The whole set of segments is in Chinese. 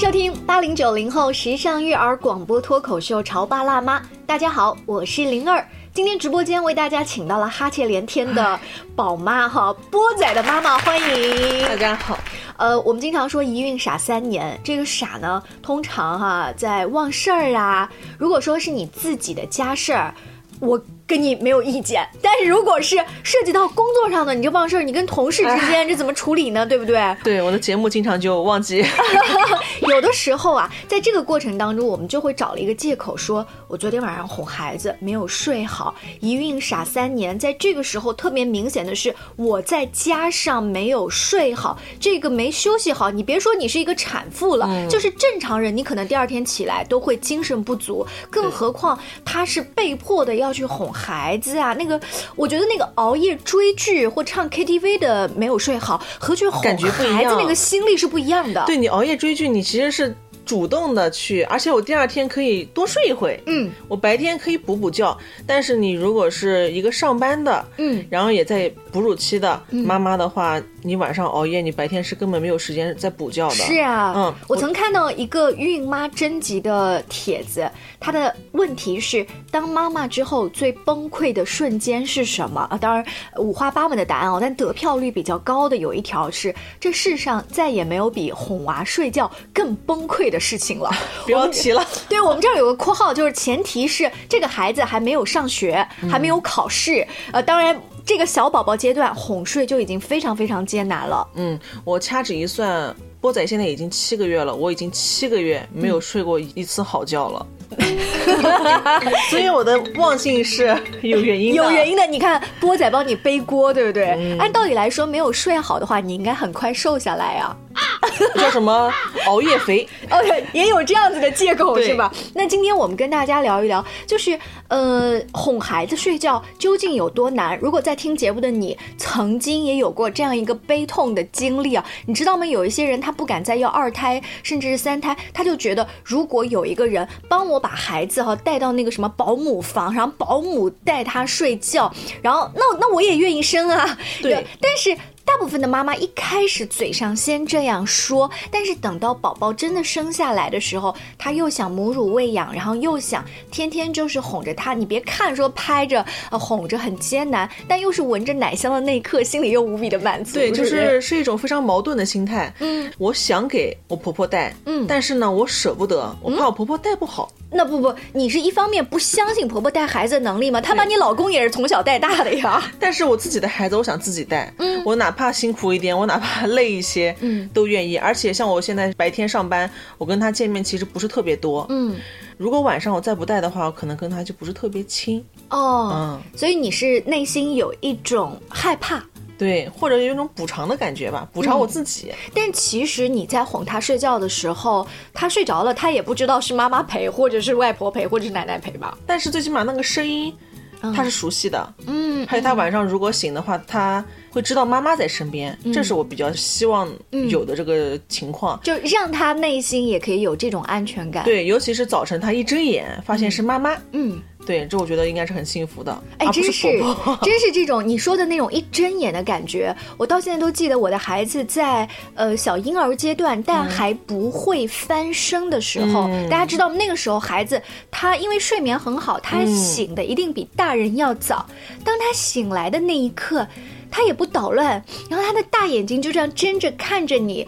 收听八零九零后时尚育儿广播脱口秀《潮爸辣妈》，大家好，我是灵儿。今天直播间为大家请到了哈欠连天的宝妈哈波仔的妈妈，欢迎大家好。呃，我们经常说一孕傻三年，这个傻呢，通常哈在忘事儿啊。如果说是你自己的家事儿，我。跟你没有意见，但是如果是涉及到工作上的，你这忘事儿，你跟同事之间这怎么处理呢？对不对？对，我的节目经常就忘记。有的时候啊，在这个过程当中，我们就会找了一个借口，说我昨天晚上哄孩子没有睡好，一孕傻三年。在这个时候，特别明显的是我在加上没有睡好，这个没休息好。你别说你是一个产妇了，就是正常人，你可能第二天起来都会精神不足，更何况他是被迫的要去哄。孩子啊，那个，我觉得那个熬夜追剧或唱 KTV 的没有睡好，和去哄孩子那个心力是不一样的。对你熬夜追剧，你其实是。主动的去，而且我第二天可以多睡一会。嗯，我白天可以补补觉。但是你如果是一个上班的，嗯，然后也在哺乳期的妈妈的话，你晚上熬夜，你白天是根本没有时间再补觉的。是啊，嗯，我曾看到一个孕妈征集的帖子，她的问题是：当妈妈之后最崩溃的瞬间是什么？啊，当然五花八门的答案哦，但得票率比较高的有一条是：这世上再也没有比哄娃睡觉更崩溃的。事情了，不要提了。对我们这儿有个括号，就是前提是这个孩子还没有上学，还没有考试。呃，当然这个小宝宝阶段哄睡就已经非常非常艰难了。嗯，我掐指一算，波仔现在已经七个月了，我已经七个月没有睡过一次好觉了。所以我的忘性是 有原因的，有原因的。你看波仔帮你背锅，对不对？按道理来说，没有睡好的话，你应该很快瘦下来呀。叫什么熬夜肥？OK，也有这样子的借口是吧？那今天我们跟大家聊一聊，就是呃，哄孩子睡觉究竟有多难？如果在听节目的你曾经也有过这样一个悲痛的经历啊，你知道吗？有一些人他不敢再要二胎，甚至是三胎，他就觉得如果有一个人帮我把孩子哈带到那个什么保姆房，然后保姆带他睡觉，然后那那我也愿意生啊。对，但是。大部分的妈妈一开始嘴上先这样说，但是等到宝宝真的生下来的时候，她又想母乳喂养，然后又想天天就是哄着他。你别看说拍着呃哄着很艰难，但又是闻着奶香的那一刻，心里又无比的满足。对，就是是一种非常矛盾的心态。嗯，我想给我婆婆带，嗯，但是呢，我舍不得，我怕我婆婆带不好。那不不，你是一方面不相信婆婆带孩子的能力吗？她把你老公也是从小带大的呀。但是我自己的孩子，我想自己带。嗯，我哪怕辛苦一点，我哪怕 累一些，嗯，都愿意。而且像我现在白天上班，我跟他见面其实不是特别多。嗯，如果晚上我再不带的话，我可能跟他就不是特别亲。哦，嗯，所以你是内心有一种害怕。对，或者有一种补偿的感觉吧，补偿我自己。但其实你在哄他睡觉的时候，他睡着了，他也不知道是妈妈陪，或者是外婆陪，或者是奶奶陪吧。但是最起码那个声音，他是熟悉的。嗯，还有他晚上如果醒的话，他会知道妈妈在身边，这是我比较希望有的这个情况，就让他内心也可以有这种安全感。对，尤其是早晨他一睁眼发现是妈妈，嗯。对，这我觉得应该是很幸福的。哎，真是，真是这种你说的那种一睁眼的感觉，我到现在都记得。我的孩子在呃小婴儿阶段，但还不会翻身的时候，大家知道那个时候孩子他因为睡眠很好，他醒的一定比大人要早。当他醒来的那一刻。他也不捣乱，然后他的大眼睛就这样睁着看着你，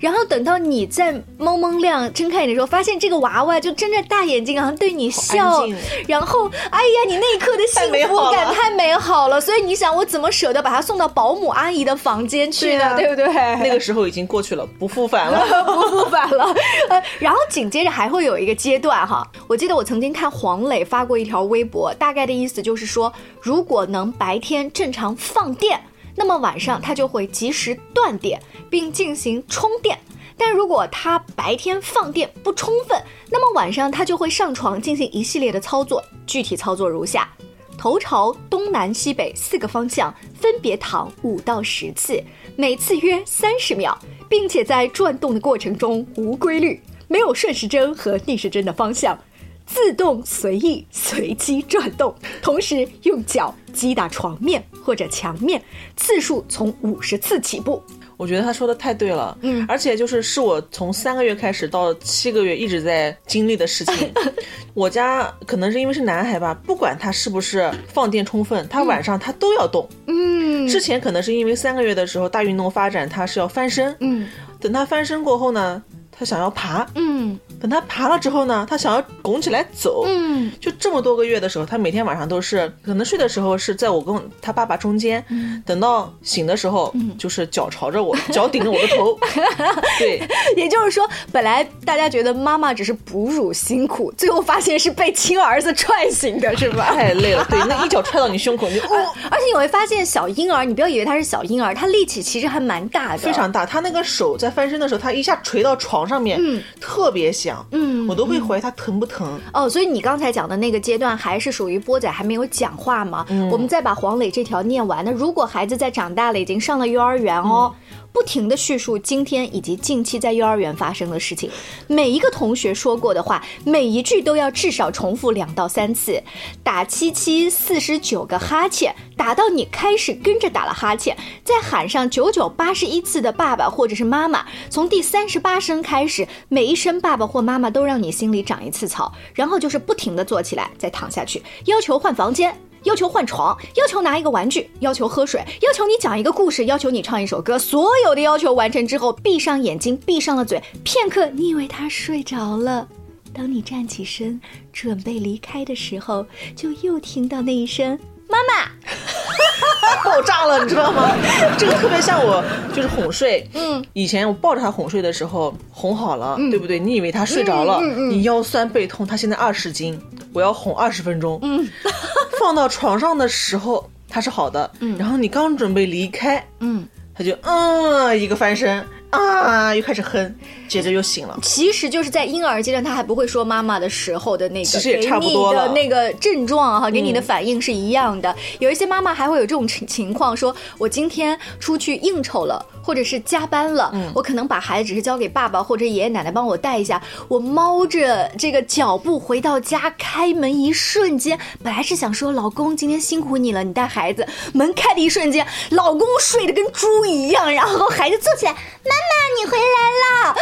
然后等到你在蒙蒙亮睁开眼的时候，发现这个娃娃就睁着大眼睛，然后对你笑，然后哎呀，你那一刻的幸福感太美好了，所以你想我怎么舍得把它送到保姆阿姨的房间去呢？对不对？那个时候已经过去了，不复返了，不复返了。呃，然后紧接着还会有一个阶段哈，我记得我曾经看黄磊发过一条微博，大概的意思就是说，如果能白天正常放电。那么晚上它就会及时断电并进行充电，但如果它白天放电不充分，那么晚上它就会上床进行一系列的操作。具体操作如下：头朝东南西北四个方向，分别躺五到十次，每次约三十秒，并且在转动的过程中无规律，没有顺时针和逆时针的方向。自动随意随机转动，同时用脚击打床面或者墙面，次数从五十次起步。我觉得他说的太对了，嗯，而且就是是我从三个月开始到七个月一直在经历的事情。我家可能是因为是男孩吧，不管他是不是放电充分，他晚上他都要动。嗯，之前可能是因为三个月的时候大运动发展，他是要翻身。嗯，等他翻身过后呢？他想要爬，嗯，等他爬了之后呢，他想要拱起来走，嗯，就这么多个月的时候，他每天晚上都是，可能睡的时候是在我跟他爸爸中间，等到醒的时候，就是脚朝着我，脚顶着我的头，对，也就是说，本来大家觉得妈妈只是哺乳辛苦，最后发现是被亲儿子踹醒的，是吧？太累了，对，那一脚踹到你胸口，你哦，而且你会发现小婴儿，你不要以为他是小婴儿，他力气其实还蛮大的，非常大，他那个手在翻身的时候，他一下垂到床。上面嗯特别响嗯我都会怀疑他疼不疼哦所以你刚才讲的那个阶段还是属于波仔还没有讲话吗？我们再把黄磊这条念完。那如果孩子在长大了，已经上了幼儿园哦。不停的叙述今天以及近期在幼儿园发生的事情，每一个同学说过的话，每一句都要至少重复两到三次，打七七四十九个哈欠，打到你开始跟着打了哈欠，再喊上九九八十一次的爸爸或者是妈妈，从第三十八声开始，每一声爸爸或妈妈都让你心里长一次草，然后就是不停的坐起来，再躺下去，要求换房间。要求换床，要求拿一个玩具，要求喝水，要求你讲一个故事，要求你唱一首歌。所有的要求完成之后，闭上眼睛，闭上了嘴，片刻，你以为他睡着了。当你站起身准备离开的时候，就又听到那一声“妈妈”。爆炸了，你知道吗？这个特别像我，就是哄睡。嗯，以前我抱着他哄睡的时候，哄好了，对不对？你以为他睡着了，你腰酸背痛。他现在二十斤，我要哄二十分钟。嗯，放到床上的时候他是好的。嗯，然后你刚准备离开，嗯，他就嗯一个翻身。啊！又开始哼，接着又醒了。其实就是在婴儿阶段，他还不会说妈妈的时候的那个，其实也差不多的那个症状哈，给你的反应是一样的。有一些妈妈还会有这种情情况，说我今天出去应酬了，或者是加班了，我可能把孩子只是交给爸爸或者爷爷奶奶帮我带一下。我猫着这个脚步回到家，开门一瞬间，本来是想说老公今天辛苦你了，你带孩子。门开的一瞬间，老公睡得跟猪一样，然后孩子坐起来，妈。妈妈，你回来了，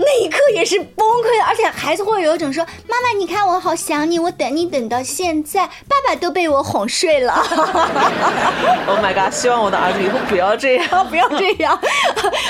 那一刻也是崩溃的，而且孩子会有一种说：“妈妈，你看我好想你，我等你等到现在，爸爸都被我哄睡了。”Oh my god！希望我的儿子以后不要这样，不要这样。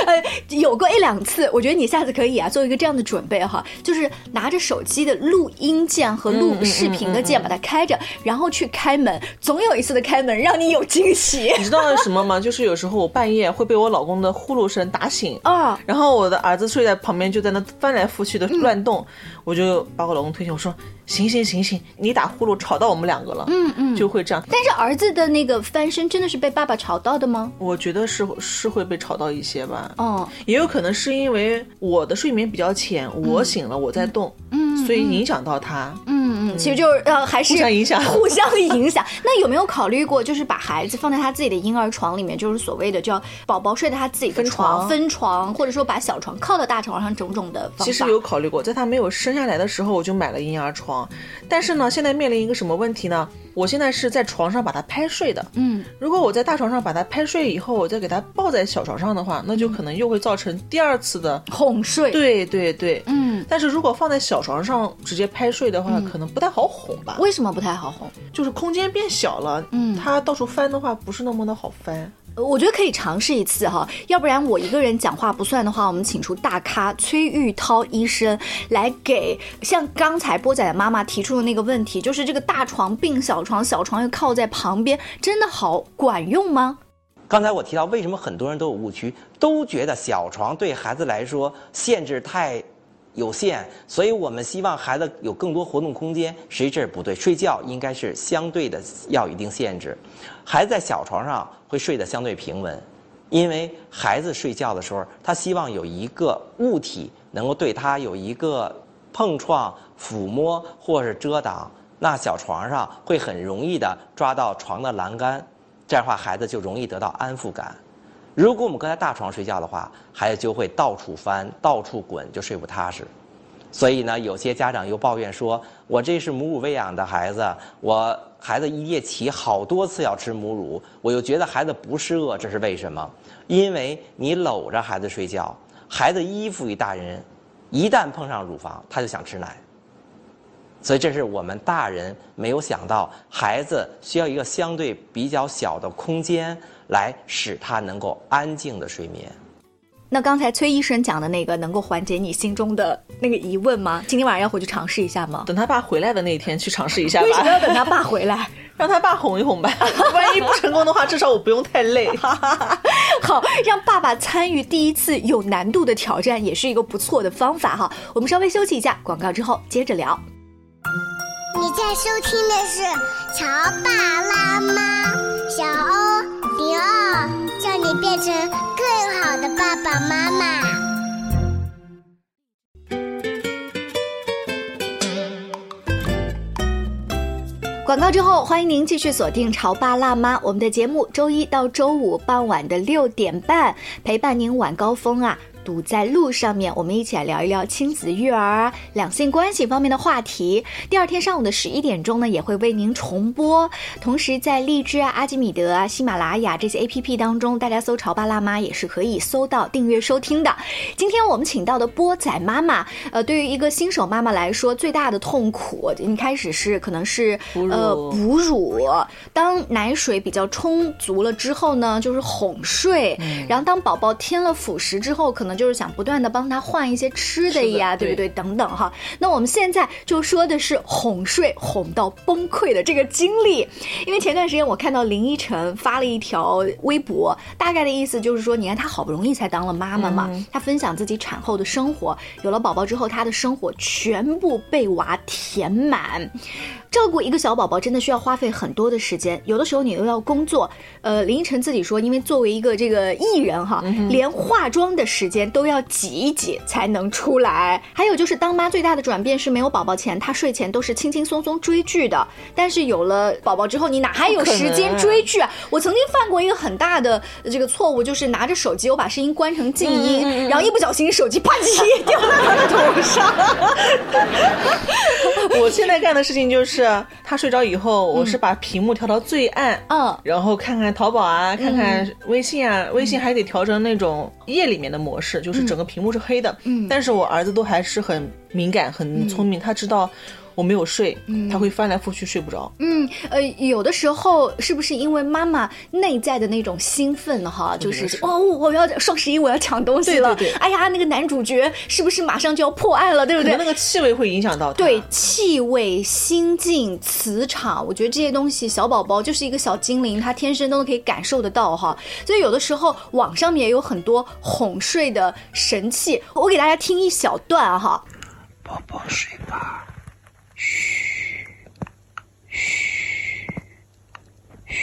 呃，有过一两次，我觉得你下次可以啊，做一个这样的准备哈，就是拿着手机的录音键和录视频的键把它开着，然后去开门，总有一次的开门让你有惊喜。你知道什么吗？就是有时候我半夜会被我老公的呼噜声打醒。啊，然后我的儿子睡在旁边，就在那翻来覆去的乱动，我就把我老公推醒，我说。醒醒醒醒！你打呼噜吵到我们两个了，嗯嗯，就会这样。但是儿子的那个翻身真的是被爸爸吵到的吗？我觉得是是会被吵到一些吧。哦，也有可能是因为我的睡眠比较浅，我醒了我在动，嗯，所以影响到他。嗯嗯，其实就是呃还是互相影响，互相影响。那有没有考虑过，就是把孩子放在他自己的婴儿床里面，就是所谓的叫宝宝睡在他自己的床分床，或者说把小床靠到大床上，种种的方法。其实有考虑过，在他没有生下来的时候，我就买了婴儿床。但是呢，现在面临一个什么问题呢？我现在是在床上把它拍睡的。嗯，如果我在大床上把它拍睡以后，我再给它抱在小床上的话，那就可能又会造成第二次的哄睡。对对对，嗯。但是如果放在小床上直接拍睡的话，可能不太好哄吧？为什么不太好哄？就是空间变小了，嗯，它到处翻的话，不是那么的好翻。我觉得可以尝试一次哈，要不然我一个人讲话不算的话，我们请出大咖崔玉涛医生来给像刚才波仔的妈妈提出的那个问题，就是这个大床并小床，小床又靠在旁边，真的好管用吗？刚才我提到为什么很多人都有误区，都觉得小床对孩子来说限制太。有限，所以我们希望孩子有更多活动空间。实际这不对，睡觉应该是相对的要一定限制。孩子在小床上会睡得相对平稳，因为孩子睡觉的时候，他希望有一个物体能够对他有一个碰撞、抚摸或是遮挡。那小床上会很容易的抓到床的栏杆，这样的话孩子就容易得到安抚感。如果我们搁在大床睡觉的话，孩子就会到处翻、到处滚，就睡不踏实。所以呢，有些家长又抱怨说：“我这是母乳喂养的孩子，我孩子一夜起好多次要吃母乳，我又觉得孩子不是饿，这是为什么？因为你搂着孩子睡觉，孩子依附于大人，一旦碰上乳房，他就想吃奶。所以这是我们大人没有想到，孩子需要一个相对比较小的空间，来使他能够安静的睡眠。”那刚才崔医生讲的那个能够缓解你心中的那个疑问吗？今天晚上要回去尝试一下吗？等他爸回来的那一天去尝试一下吧。为什么要等他爸回来？让他爸哄一哄吧。万一不成功的话，至少我不用太累。好，让爸爸参与第一次有难度的挑战，也是一个不错的方法哈。我们稍微休息一下，广告之后接着聊。你在收听的是《乔爸拉妈》，小欧零二，变成。更好的爸爸妈妈。广告之后，欢迎您继续锁定《潮爸辣妈》，我们的节目周一到周五傍晚的六点半，陪伴您晚高峰啊。堵在路上面，我们一起来聊一聊亲子育儿、两性关系方面的话题。第二天上午的十一点钟呢，也会为您重播。同时，在荔枝啊、阿基米德啊、喜马拉雅这些 A P P 当中，大家搜“潮爸辣妈”也是可以搜到订阅收听的。今天我们请到的波仔妈妈，呃，对于一个新手妈妈来说，最大的痛苦，一开始是可能是呃哺乳，当奶水比较充足了之后呢，就是哄睡，然后当宝宝添了辅食之后，可能就是想不断的帮他换一些吃的呀，对不对？等等哈。那我们现在就说的是哄睡哄到崩溃的这个经历，因为前段时间我看到林依晨发了一条微博，大概的意思就是说，你看她好不容易才当了妈妈嘛，她分享自己产后的生活，有了宝宝之后，她的生活全部被娃填满。照顾一个小宝宝真的需要花费很多的时间，有的时候你又要工作。呃，林依晨自己说，因为作为一个这个艺人哈，连化妆的时间都要挤一挤才能出来。还有就是当妈最大的转变是没有宝宝前，她睡前都是轻轻松松追剧的。但是有了宝宝之后，你哪还有时间追剧啊？我曾经犯过一个很大的这个错误，就是拿着手机，我把声音关成静音，然后一不小心手机啪叽 掉到他的头上。我现在干的事情就是。他睡着以后，我是把屏幕调到最暗，嗯，然后看看淘宝啊，看看微信啊，微信还得调成那种夜里面的模式，就是整个屏幕是黑的。嗯，但是我儿子都还是很敏感、很聪明，他知道。我没有睡，他会翻来覆去睡不着。嗯，呃，有的时候是不是因为妈妈内在的那种兴奋哈，就是哦，我要双十一我要抢东西了，哎呀，那个男主角是不是马上就要破案了，对不对？那个气味会影响到对气味、心境、磁场，我觉得这些东西，小宝宝就是一个小精灵，他天生都可以感受得到哈。所以有的时候网上面也有很多哄睡的神器，我给大家听一小段哈。宝宝睡吧。嘘，嘘，嘘。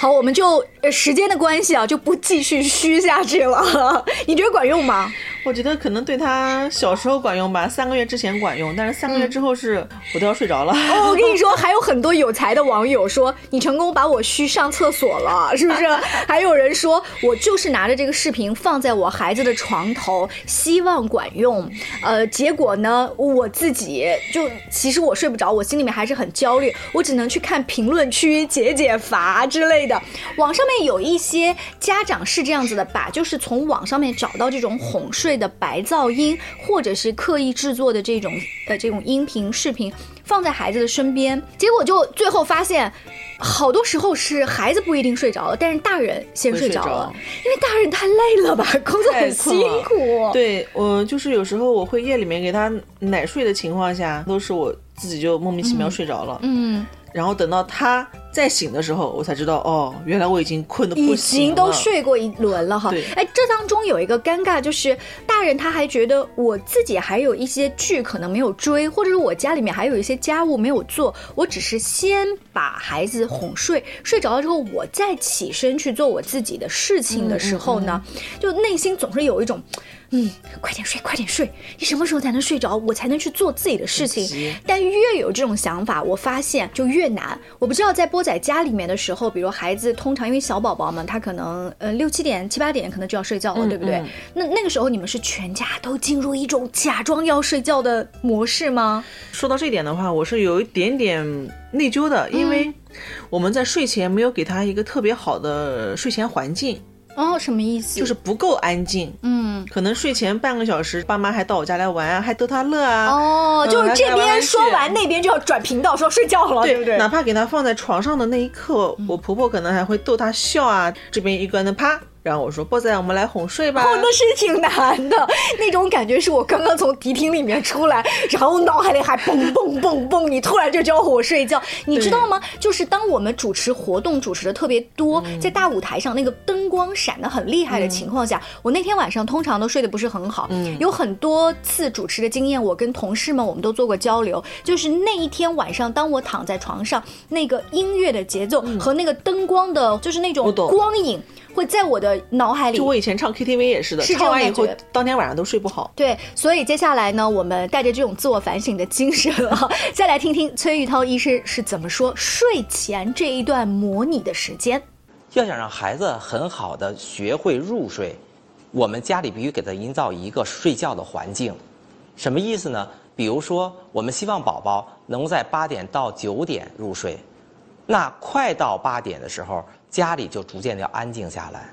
好，我们就时间的关系啊，就不继续嘘下去了。你觉得管用吗？我觉得可能对他小时候管用吧，三个月之前管用，但是三个月之后是我都要睡着了。哦，我跟你 说，还有很多有才的网友说你成功把我嘘上厕所了，是不是？还有人说我就是拿着这个视频放在我孩子的床头，希望管用。呃，结果呢，我自己就其实我睡不着，我心里面还是很焦虑，我只能去看评论区解解乏之类的。网上面有一些家长是这样子的，把就是从网上面找到这种哄睡。的白噪音，或者是刻意制作的这种呃这种音频视频，放在孩子的身边，结果就最后发现，好多时候是孩子不一定睡着了，但是大人先睡着了，因为大人太累了吧，工作很辛苦。对我就是有时候我会夜里面给他奶睡的情况下，都是我自己就莫名其妙睡着了。嗯。然后等到他再醒的时候，我才知道哦，原来我已经困得不行了。已经都睡过一轮了哈。对。哎，这当中有一个尴尬，就是大人他还觉得我自己还有一些剧可能没有追，或者是我家里面还有一些家务没有做，我只是先把孩子哄睡，睡着了之后，我再起身去做我自己的事情的时候呢，就内心总是有一种。嗯，快点睡，快点睡，你什么时候才能睡着，我才能去做自己的事情。但越有这种想法，我发现就越难。我不知道在波仔家里面的时候，比如孩子通常因为小宝宝嘛，他可能呃六七点七八点可能就要睡觉了，对不对？那那个时候你们是全家都进入一种假装要睡觉的模式吗？说到这一点的话，我是有一点点内疚的，因为我们在睡前没有给他一个特别好的睡前环境。哦，什么意思？就是不够安静。嗯，可能睡前半个小时，爸妈还到我家来玩啊，还逗他乐啊。哦，就是这边说完，那边就要转频道说睡觉了，对不对？哪怕给他放在床上的那一刻，我婆婆可能还会逗他笑啊。这边一个人啪。然后我说：“波仔，我们来哄睡吧。”哄的是挺难的，那种感觉是我刚刚从迪厅里面出来，然后脑海里还蹦蹦蹦蹦，你突然就叫我睡觉，你知道吗？就是当我们主持活动主持的特别多，在大舞台上那个灯光闪的很厉害的情况下，我那天晚上通常都睡得不是很好。嗯，有很多次主持的经验，我跟同事们我们都做过交流，就是那一天晚上，当我躺在床上，那个音乐的节奏和那个灯光的，就是那种光影。会在我的脑海里。就我以前唱 KTV 也是的，唱完以后当天晚上都睡不好。对，所以接下来呢，我们带着这种自我反省的精神啊，再来听听崔玉涛医师是怎么说睡前这一段模拟的时间。要想让孩子很好的学会入睡，我们家里必须给他营造一个睡觉的环境。什么意思呢？比如说，我们希望宝宝能在八点到九点入睡，那快到八点的时候。家里就逐渐的要安静下来，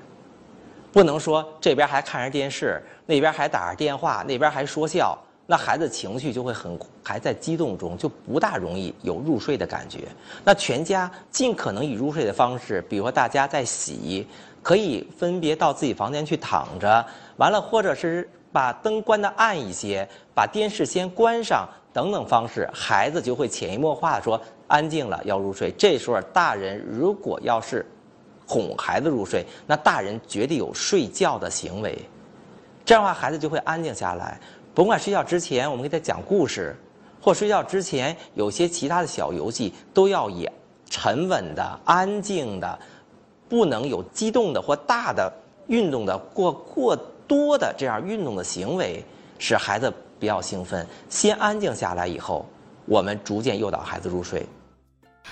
不能说这边还看着电视，那边还打着电话，那边还说笑，那孩子情绪就会很还在激动中，就不大容易有入睡的感觉。那全家尽可能以入睡的方式，比如说大家在洗，可以分别到自己房间去躺着，完了或者是把灯关的暗一些，把电视先关上等等方式，孩子就会潜移默化的说安静了要入睡。这时候大人如果要是哄孩子入睡，那大人绝对有睡觉的行为，这样的话孩子就会安静下来。甭管睡觉之前我们给他讲故事，或睡觉之前有些其他的小游戏，都要以沉稳的、安静的，不能有激动的或大的运动的过过多的这样运动的行为，使孩子比较兴奋。先安静下来以后，我们逐渐诱导孩子入睡。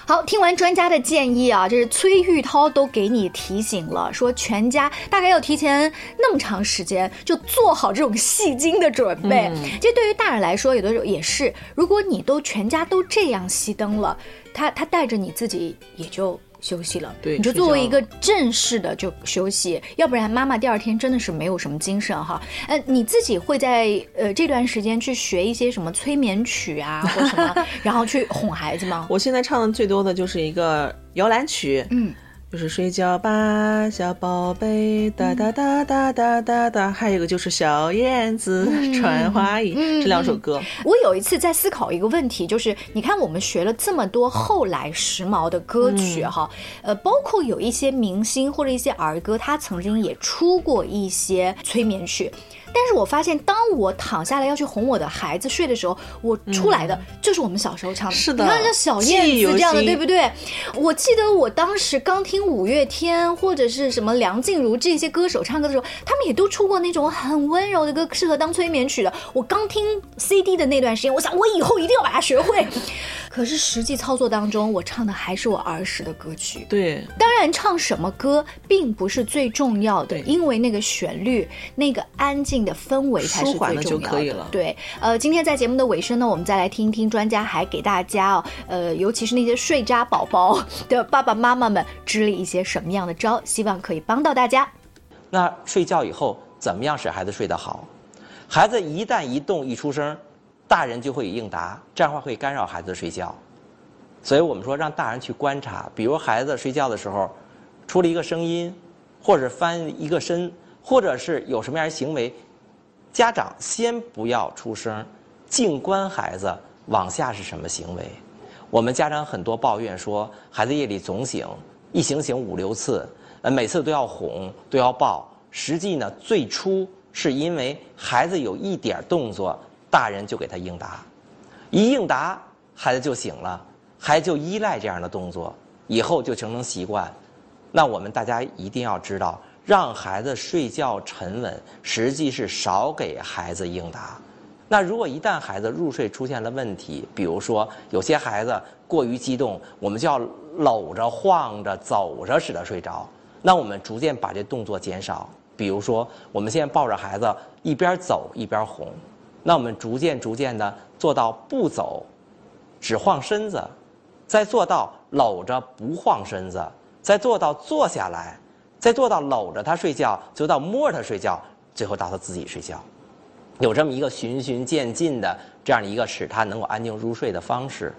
好，听完专家的建议啊，这是崔玉涛都给你提醒了，说全家大概要提前那么长时间就做好这种戏精的准备。其实对于大人来说，有的时候也是，如果你都全家都这样熄灯了，他他带着你自己也就。休息了，对，你就作为一个正式的就休息，要不然妈妈第二天真的是没有什么精神哈。呃，你自己会在呃这段时间去学一些什么催眠曲啊，或什么，然后去哄孩子吗？我现在唱的最多的就是一个摇篮曲，嗯。就是睡觉吧，小宝贝，哒哒哒哒哒哒哒。还有一个就是小燕子穿花衣，这两首歌。我有一次在思考一个问题，就是你看我们学了这么多后来时髦的歌曲哈，呃，包括有一些明星或者一些儿歌，他曾经也出过一些催眠曲。但是我发现，当我躺下来要去哄我的孩子睡的时候，我出来的就是我们小时候唱的。是的，你看像小燕子这样的，对不对？我记得我当时刚听五月天或者是什么梁静茹这些歌手唱歌的时候，他们也都出过那种很温柔的歌，适合当催眠曲的。我刚听 CD 的那段时间，我想我以后一定要把它学会。可是实际操作当中，我唱的还是我儿时的歌曲。对，当然唱什么歌并不是最重要的，因为那个旋律、那个安静的氛围才是最重要的。对，呃，今天在节目的尾声呢，我们再来听一听专家还给大家哦，呃，尤其是那些睡渣宝宝的爸爸妈妈们支了一些什么样的招，希望可以帮到大家。那睡觉以后怎么样使孩子睡得好？孩子一旦一动一出声。大人就会应答，这样的话会干扰孩子睡觉，所以我们说让大人去观察，比如孩子睡觉的时候，出了一个声音，或者翻一个身，或者是有什么样的行为，家长先不要出声，静观孩子往下是什么行为。我们家长很多抱怨说，孩子夜里总醒，一醒醒五六次，呃，每次都要哄，都要抱。实际呢，最初是因为孩子有一点动作。大人就给他应答，一应答，孩子就醒了，孩子就依赖这样的动作，以后就形成习惯。那我们大家一定要知道，让孩子睡觉沉稳，实际是少给孩子应答。那如果一旦孩子入睡出现了问题，比如说有些孩子过于激动，我们就要搂着、晃着、走着使他睡着，那我们逐渐把这动作减少。比如说，我们现在抱着孩子一边走一边哄，那我们逐渐逐渐的做到不走，只晃身子，再做到搂着不晃身子，再做到坐下来，再做到搂着他睡觉，做到摸着他睡觉，最后到他自己睡觉。有这么一个循序渐进的这样的一个使他能够安静入睡的方式。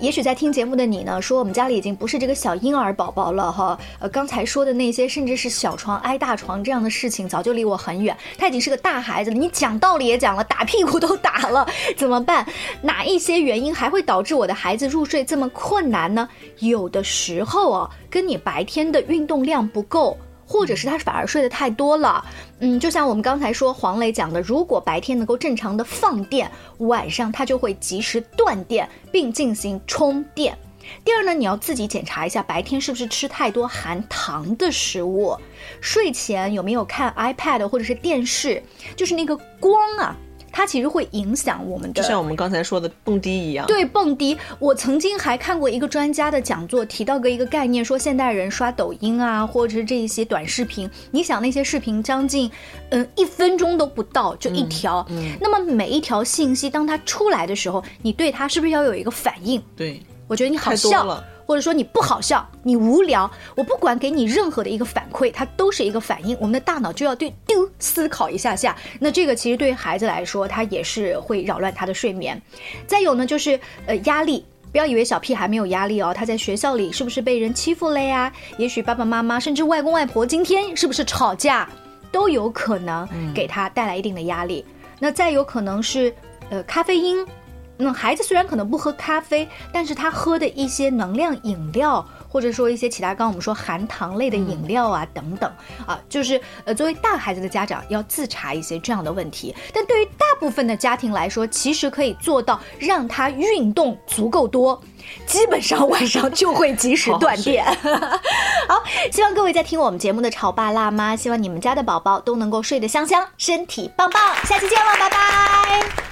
也许在听节目的你呢，说我们家里已经不是这个小婴儿宝宝了哈。呃，刚才说的那些，甚至是小床挨大床这样的事情，早就离我很远。他已经是个大孩子了，你讲道理也讲了，打屁股都打了，怎么办？哪一些原因还会导致我的孩子入睡这么困难呢？有的时候啊，跟你白天的运动量不够。或者是他反而睡得太多了，嗯，就像我们刚才说黄磊讲的，如果白天能够正常的放电，晚上他就会及时断电并进行充电。第二呢，你要自己检查一下白天是不是吃太多含糖的食物，睡前有没有看 iPad 或者是电视，就是那个光啊。它其实会影响我们的，就像我们刚才说的蹦迪一样。对，蹦迪。我曾经还看过一个专家的讲座，提到过一个概念，说现代人刷抖音啊，或者是这一些短视频，你想那些视频将近，嗯，一分钟都不到就一条，嗯，那么每一条信息当它出来的时候，你对它是不是要有一个反应？对，我觉得你好笑。或者说你不好笑，你无聊，我不管给你任何的一个反馈，它都是一个反应。我们的大脑就要对丢思考一下下。那这个其实对于孩子来说，他也是会扰乱他的睡眠。再有呢，就是呃压力，不要以为小屁孩没有压力哦，他在学校里是不是被人欺负了呀？也许爸爸妈妈甚至外公外婆今天是不是吵架，都有可能给他带来一定的压力。那再有可能是呃咖啡因。那孩子虽然可能不喝咖啡，但是他喝的一些能量饮料，或者说一些其他，刚刚我们说含糖类的饮料啊等等啊，就是呃，作为大孩子的家长要自查一些这样的问题。但对于大部分的家庭来说，其实可以做到让他运动足够多，基本上晚上就会及时 断电。好，希望各位在听我们节目的潮爸辣妈，希望你们家的宝宝都能够睡得香香，身体棒棒。下期见了，拜拜。